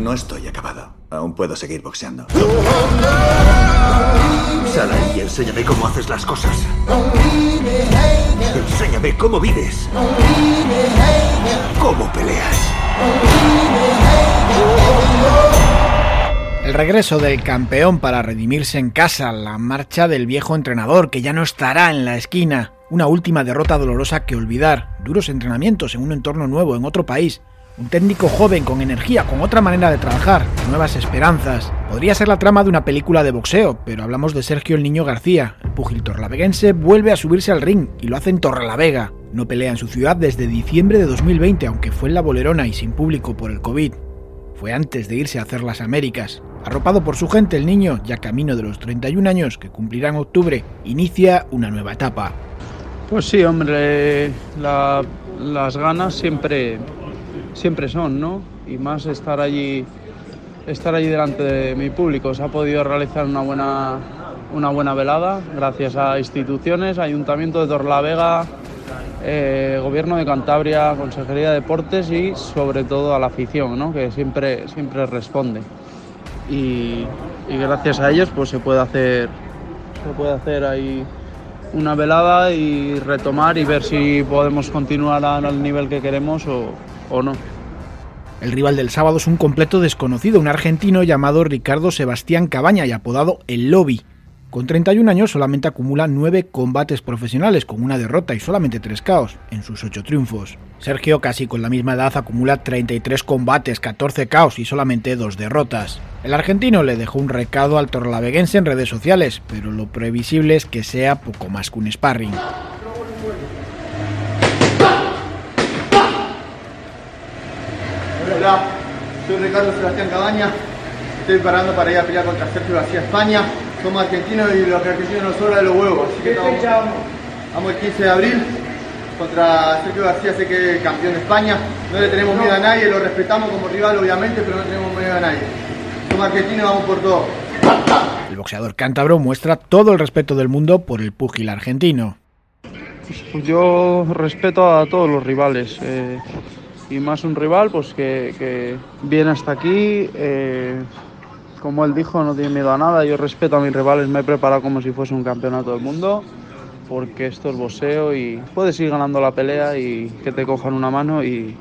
No estoy acabado. Aún puedo seguir boxeando. Sal ahí y enséñame cómo haces las cosas. Enséñame cómo vives. Cómo peleas. El regreso del campeón para redimirse en casa, la marcha del viejo entrenador que ya no estará en la esquina, una última derrota dolorosa que olvidar, duros entrenamientos en un entorno nuevo, en otro país, un técnico joven con energía, con otra manera de trabajar, nuevas esperanzas. Podría ser la trama de una película de boxeo, pero hablamos de Sergio el Niño García. El púgil torlaveguense vuelve a subirse al ring y lo hace en Torrelavega. No pelea en su ciudad desde diciembre de 2020, aunque fue en la Bolerona y sin público por el COVID. Fue antes de irse a hacer las Américas. Arropado por su gente, el niño, ya camino de los 31 años que cumplirá en octubre, inicia una nueva etapa. Pues sí, hombre, las ganas siempre, siempre son, ¿no? Y más estar allí, estar allí delante de mi público. Se ha podido realizar una buena, una buena velada gracias a instituciones, Ayuntamiento de Torlavega, eh, Gobierno de Cantabria, Consejería de Deportes y sobre todo a la afición, ¿no? que siempre, siempre responde. Y, y, gracias a ellos pues se puede hacer, se puede hacer ahí una velada y retomar y ver si podemos continuar al nivel que queremos o, o no. El rival del sábado es un completo desconocido, un argentino llamado Ricardo Sebastián Cabaña y apodado El Lobby. Con 31 años solamente acumula 9 combates profesionales con una derrota y solamente 3 caos en sus 8 triunfos. Sergio, casi con la misma edad, acumula 33 combates, 14 caos y solamente 2 derrotas. El argentino le dejó un recado al torlaveguense en redes sociales, pero lo previsible es que sea poco más que un sparring. Hola, soy Ricardo Sebastián Cabaña, estoy parando para ir a pelear contra Sergio García España somos argentinos y los argentinos nos sobra de los huevos. Así que estamos, vamos el 15 de abril contra Sergio García, sé que es campeón de España. No le tenemos miedo a nadie, lo respetamos como rival obviamente, pero no tenemos miedo a nadie. Somos argentinos y vamos por todo. El boxeador cántabro muestra todo el respeto del mundo por el púgil argentino. Pues yo respeto a todos los rivales. Eh, y más un rival pues que, que viene hasta aquí, eh, como él dijo, no tiene miedo a nada. Yo respeto a mis rivales, me he preparado como si fuese un campeonato del mundo, porque esto es boxeo y puedes ir ganando la pelea y que te cojan una mano y,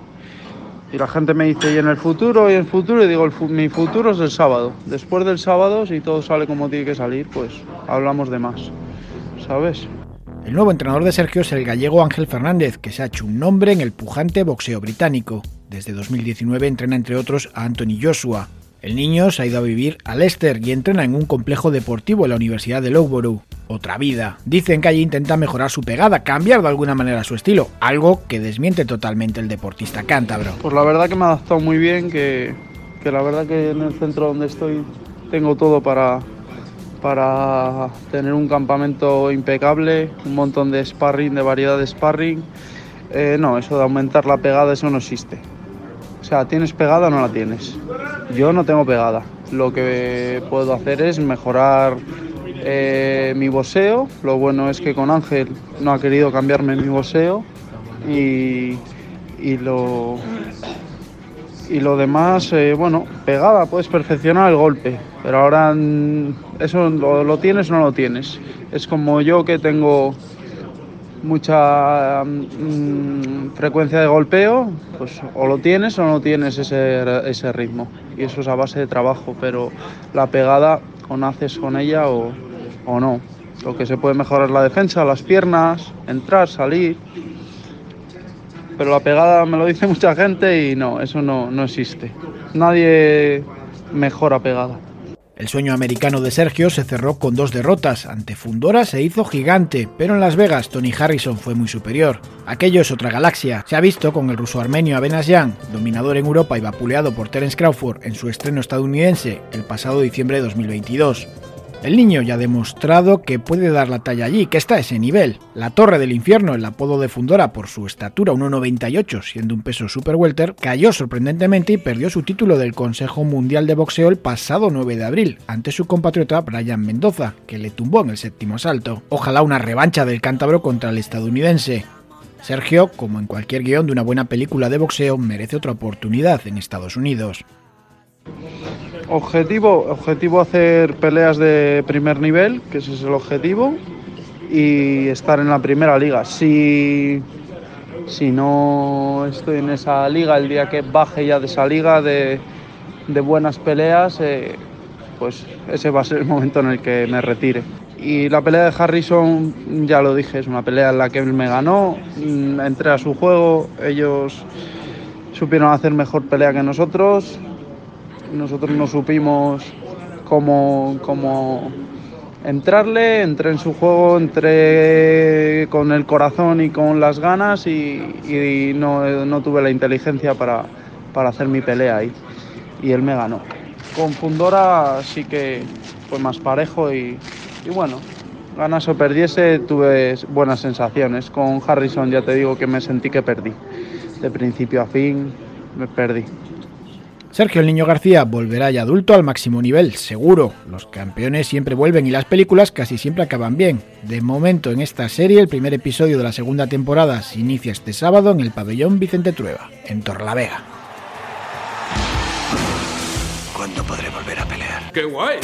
y la gente me dice, ¿y en el futuro? Y en el futuro, y digo, mi futuro es el sábado. Después del sábado, si todo sale como tiene que salir, pues hablamos de más, ¿sabes? El nuevo entrenador de Sergio es el gallego Ángel Fernández, que se ha hecho un nombre en el pujante boxeo británico. Desde 2019 entrena entre otros a Anthony Joshua, el niño se ha ido a vivir a Leicester y entrena en un complejo deportivo en la Universidad de Loughborough. Otra vida. Dicen que allí intenta mejorar su pegada, cambiar de alguna manera su estilo, algo que desmiente totalmente el deportista cántabro. Pues la verdad que me ha adaptado muy bien, que, que la verdad que en el centro donde estoy tengo todo para, para tener un campamento impecable, un montón de sparring, de variedad de sparring. Eh, no, eso de aumentar la pegada, eso no existe. O sea, ¿tienes pegada o no la tienes? Yo no tengo pegada. Lo que puedo hacer es mejorar eh, mi boxeo. Lo bueno es que con Ángel no ha querido cambiarme mi boxeo. Y, y lo, y lo demás, eh, bueno, pegada, puedes perfeccionar el golpe, pero ahora mm, eso lo, lo, tienes o no lo tienes. Es como yo que tengo mucha mm, frecuencia de golpeo, pues o lo tienes o no tienes ese, ese, ritmo. Y eso es a base de trabajo, pero la pegada o naces con ella o, o no. Lo que se puede mejorar es la defensa, las piernas, entrar, salir. Pero la pegada me lo dice mucha gente y no, eso no, no existe. Nadie mejora pegada. El sueño americano de Sergio se cerró con dos derrotas. Ante Fundora se hizo gigante, pero en Las Vegas Tony Harrison fue muy superior. Aquello es otra galaxia. Se ha visto con el ruso armenio Abenas Jan, dominador en Europa y vapuleado por Terence Crawford en su estreno estadounidense el pasado diciembre de 2022. El niño ya ha demostrado que puede dar la talla allí, que está a ese nivel. La Torre del Infierno, el apodo de Fundora por su estatura 1,98, siendo un peso super welter, cayó sorprendentemente y perdió su título del Consejo Mundial de Boxeo el pasado 9 de abril, ante su compatriota Brian Mendoza, que le tumbó en el séptimo asalto. Ojalá una revancha del cántabro contra el estadounidense. Sergio, como en cualquier guion de una buena película de boxeo, merece otra oportunidad en Estados Unidos. Objetivo, objetivo hacer peleas de primer nivel, que ese es el objetivo, y estar en la primera liga. Si, si no estoy en esa liga, el día que baje ya de esa liga de, de buenas peleas, eh, pues ese va a ser el momento en el que me retire. Y la pelea de Harrison, ya lo dije, es una pelea en la que él me ganó, mm, entré a su juego, ellos supieron hacer mejor pelea que nosotros, nosotros no supimos cómo, cómo entrarle, entré en su juego, entré con el corazón y con las ganas y, no, no, tuve la inteligencia para, para, hacer mi pelea ahí. Y él me ganó. Con Fundora sí que fue más parejo y, y bueno, ganas o perdiese tuve buenas sensaciones. Con Harrison ya te digo que me sentí que perdí. De principio a fin me perdí. Sergio el Niño García volverá ya adulto al máximo nivel, seguro. Los campeones siempre vuelven y las películas casi siempre acaban bien. De momento en esta serie el primer episodio de la segunda temporada se inicia este sábado en el pabellón Vicente Trueba, en Torlavega. ¿Cuándo podré volver a pelear? ¡Qué guay!